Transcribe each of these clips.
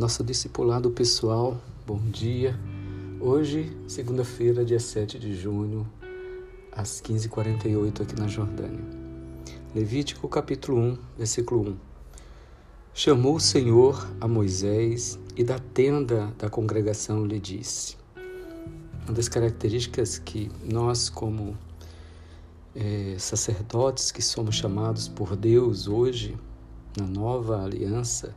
nosso discipulado pessoal. Bom dia. Hoje, segunda-feira, dia 7 de junho, às 15h48 aqui na Jordânia. Levítico capítulo 1, versículo 1. Chamou o Senhor a Moisés e da tenda da congregação lhe disse. Uma das características que nós, como é, sacerdotes que somos chamados por Deus hoje, na nova aliança,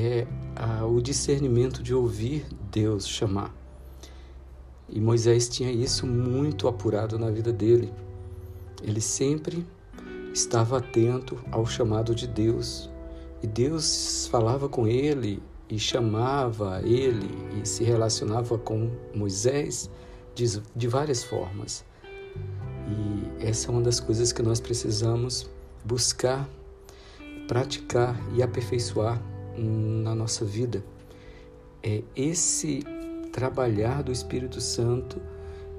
é a, o discernimento de ouvir Deus chamar. E Moisés tinha isso muito apurado na vida dele. Ele sempre estava atento ao chamado de Deus. E Deus falava com ele e chamava ele e se relacionava com Moisés de, de várias formas. E essa é uma das coisas que nós precisamos buscar, praticar e aperfeiçoar na nossa vida é esse trabalhar do Espírito Santo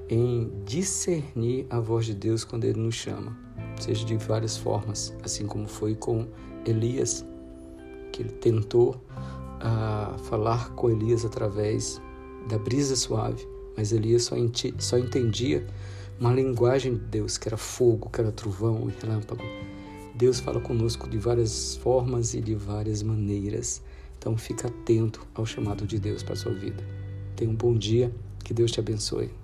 em discernir a voz de Deus quando Ele nos chama, seja de várias formas, assim como foi com Elias, que ele tentou uh, falar com Elias através da brisa suave, mas Elias só, só entendia uma linguagem de Deus, que era fogo, que era trovão e relâmpago. Deus fala conosco de várias formas e de várias maneiras. Então fica atento ao chamado de Deus para a sua vida. Tenha um bom dia, que Deus te abençoe.